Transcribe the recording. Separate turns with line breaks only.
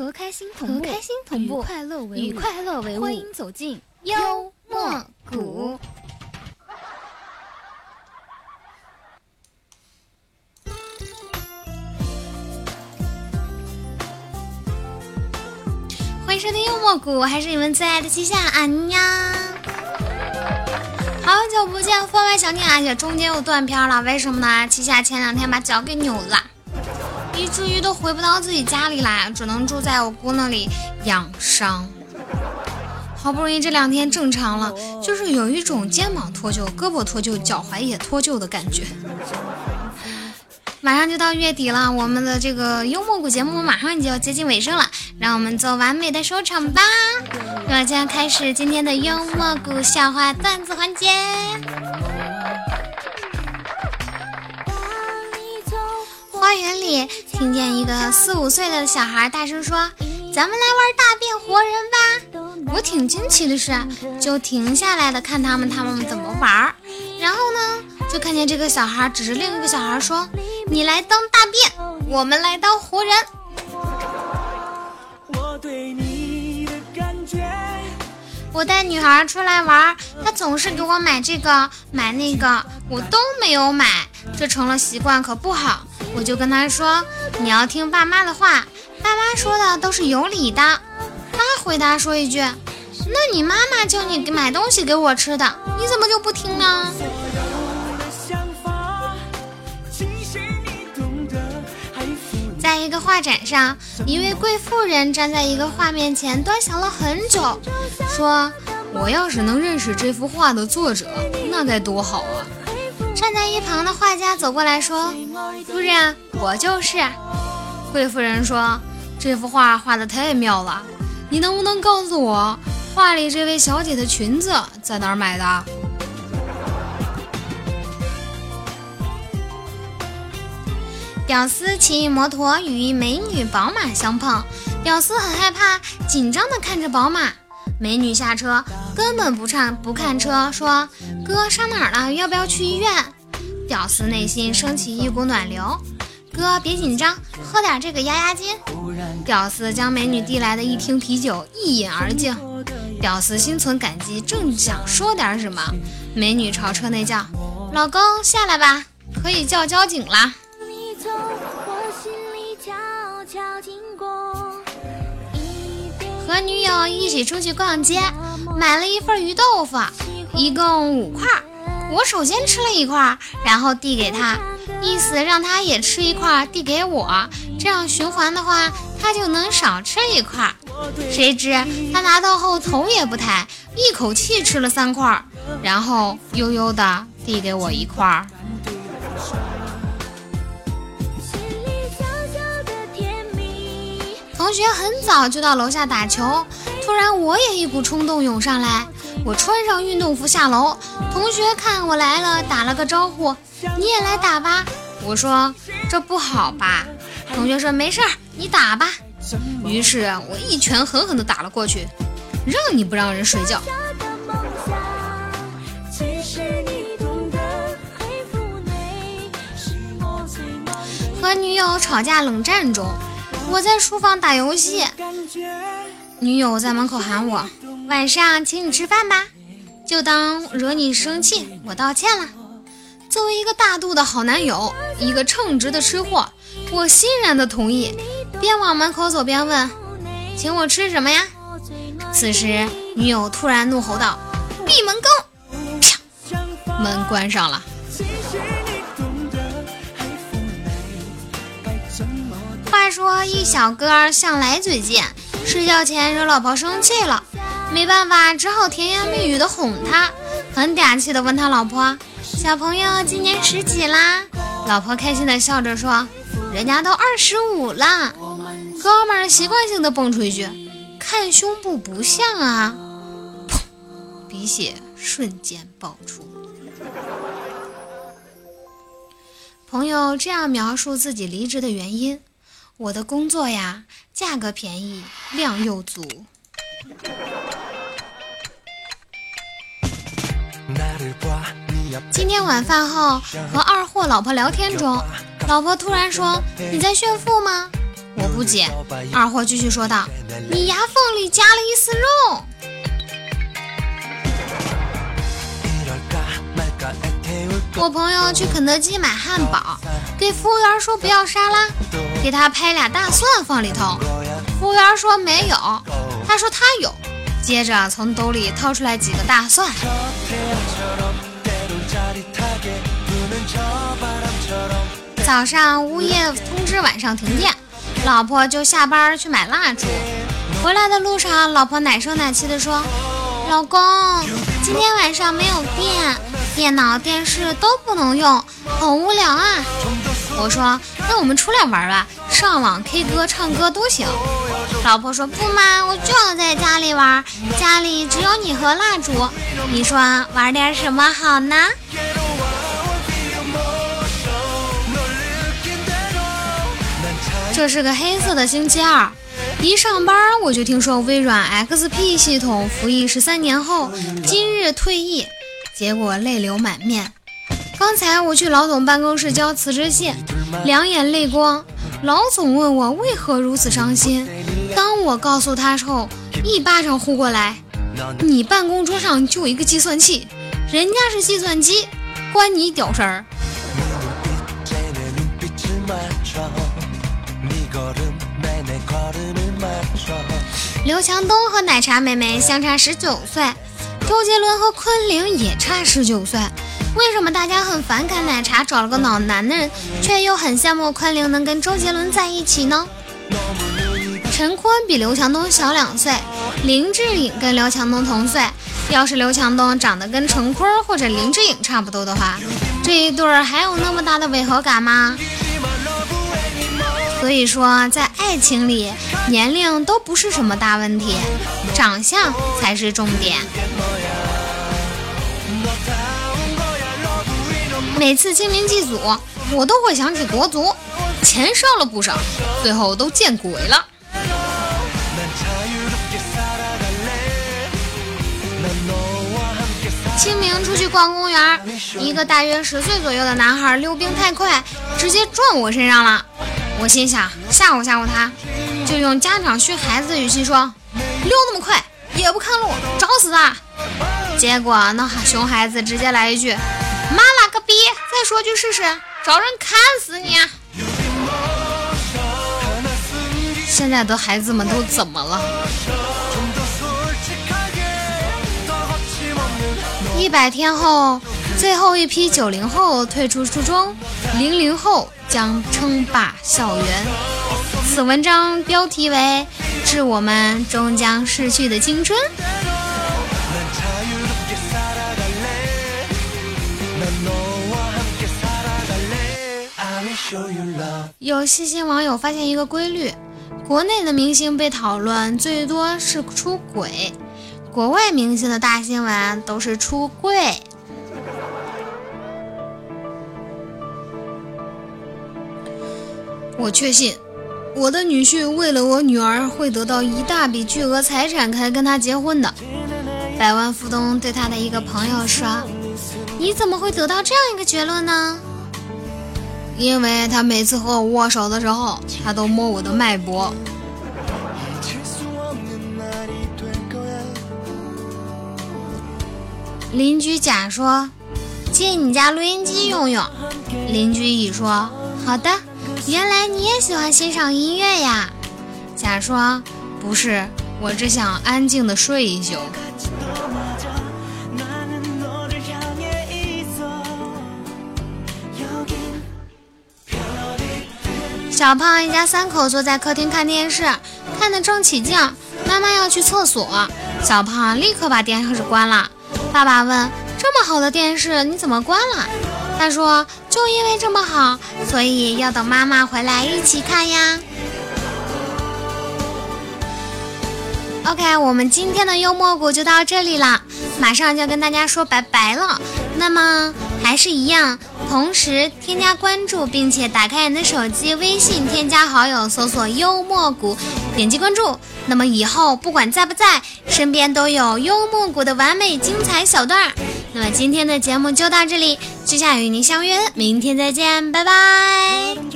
和开心同步，和开心同步，
与快乐为伍
与快乐为伍，
欢迎走进
幽默谷。欢迎收听幽默谷，我还是你们最爱的七夏安呀。好久不见，分外想念啊！且中间又断片了，为什么呢？七夏前两天把脚给扭了，以至于都回不到自己家里来，只能住在我姑那里养伤。好不容易这两天正常了，就是有一种肩膀脱臼、胳膊脱臼、脚踝也脱臼的感觉。马上就到月底了，我们的这个幽默谷节目马上就要接近尾声了，让我们做完美的收场吧。那么，将开始今天的幽默谷笑话段子环节。花园里听见一个四五岁的小孩大声说：“咱们来玩大变活人吧！”我挺惊奇的是，就停下来的看他们他们怎么玩。然后呢，就看见这个小孩指着另一个小孩说：“你来当大便，我们来当活人。”我带女孩出来玩，她总是给我买这个买那个，我都没有买，这成了习惯可不好。我就跟他说：“你要听爸妈的话，爸妈说的都是有理的。”他回答说一句：“那你妈妈叫你买东西给我吃的，你怎么就不听呢？”在一个画展上，一位贵妇人站在一个画面前，端详了很久，说：“我要是能认识这幅画的作者，那该多好啊！”站在一旁的画家走过来说：“夫人，我就是。”贵妇人说：“这幅画画的太妙了，你能不能告诉我，画里这位小姐的裙子在哪儿买的？”屌丝骑摩托与美女宝马相碰，屌丝很害怕，紧张的看着宝马。美女下车，根本不看不看车，说：“哥上哪儿了？要不要去医院？”屌丝内心升起一股暖流，哥别紧张，喝点这个压压惊。屌丝将美女递来的一听啤酒一饮而尽，屌丝心存感激，正想说点什么，美女朝车内叫：“老公下来吧，可以叫交警啦。”和女友一起出去逛街，买了一份鱼豆腐，一共五块。我首先吃了一块，然后递给他，意思让他也吃一块，递给我，这样循环的话，他就能少吃一块。谁知他拿到后头也不抬，一口气吃了三块，然后悠悠的递给我一块。同学很早就到楼下打球，突然我也一股冲动涌上来，我穿上运动服下楼。同学看我来了，打了个招呼：“你也来打吧。”我说：“这不好吧？”同学说：“没事儿，你打吧。”于是我一拳狠狠地打了过去，让你不让人睡觉。和女友吵架冷战中。我在书房打游戏，女友在门口喊我：“晚上请你吃饭吧。”就当惹你生气，我道歉了。作为一个大度的好男友，一个称职的吃货，我欣然的同意，边往门口走边问：“请我吃什么呀？”此时，女友突然怒吼道：“闭门羹！”啪，门关上了。话说一小哥向来嘴贱，睡觉前惹老婆生气了，没办法，只好甜言蜜语的哄他，很嗲气的问他老婆：“小朋友今年十几啦？”老婆开心的笑着说：“人家都二十五了。”哥们儿习惯性的蹦出一句：“看胸部不像啊！”，鼻血瞬间爆出。朋友这样描述自己离职的原因。我的工作呀，价格便宜，量又足。今天晚饭后和二货老婆聊天中，老婆突然说：“你在炫富吗？”我不解。二货继续说道：“你牙缝里夹了一丝肉。”我朋友去肯德基买汉堡，给服务员说不要沙拉，给他拍俩大蒜放里头。服务员说没有，他说他有，接着从兜里掏出来几个大蒜。早上物业通知晚上停电，老婆就下班去买蜡烛。回来的路上，老婆奶声奶气地说：“老公，今天晚上没有电，电脑、电视都不能用，好无聊啊。”我说：“那我们出来玩吧，上网、K 歌、唱歌都行。”老婆说：“不嘛，我就要在家里玩，家里只有你和蜡烛，你说玩点什么好呢？”这是个黑色的星期二，一上班我就听说微软 XP 系统服役十三年后今日退役，结果泪流满面。刚才我去老总办公室交辞职信，两眼泪光。老总问我为何如此伤心，当我告诉他后，一巴掌呼过来：“你办公桌上就一个计算器，人家是计算机，关你屌事儿。”刘强东和奶茶妹妹相差十九岁，周杰伦和昆凌也差十九岁。为什么大家很反感奶茶找了个老男人，却又很羡慕昆凌能跟周杰伦在一起呢？陈坤比刘强东小两岁，林志颖跟刘强东同岁。要是刘强东长得跟陈坤或者林志颖差不多的话，这一对儿还有那么大的违和感吗？所以说，在爱情里，年龄都不是什么大问题，长相才是重点。每次清明祭祖，我都会想起国足，钱烧了不少，最后都见鬼了。清明出去逛公园，一个大约十岁左右的男孩溜冰太快，直接撞我身上了。我心想吓唬吓唬他，就用家长训孩子的语气说：“溜那么快也不看路，找死他！”结果那熊孩子直接来一句：“妈了个逼！再说句试试，找人砍死你！”现在的孩子们都怎么了？一百天后，最后一批九零后退出初中，零零后。将称霸校园。此文章标题为《致我们终将逝去的青春》。有细心网友发现一个规律：国内的明星被讨论最多是出轨，国外明星的大新闻都是出柜。我确信，我的女婿为了我女儿会得到一大笔巨额财产才跟他结婚的。百万富翁对他的一个朋友说：“你怎么会得到这样一个结论呢？”因为他每次和我握手的时候，他都摸我的脉搏。邻居甲说：“借你家录音机用用。”邻居乙说：“好的。”原来你也喜欢欣赏音乐呀？甲说：“不是，我只想安静的睡一宿。”小胖一家三口坐在客厅看电视，看得正起劲，妈妈要去厕所，小胖立刻把电视关了。爸爸问：“这么好的电视，你怎么关了？”他说：“就因为这么好，所以要等妈妈回来一起看呀。” OK，我们今天的幽默谷就到这里了，马上就要跟大家说拜拜了。那么还是一样，同时添加关注，并且打开你的手机微信，添加好友，搜索幽默谷，点击关注。那么以后不管在不在，身边都有幽默谷的完美精彩小段。那么今天的节目就到这里，接下来与您相约明天再见，拜拜。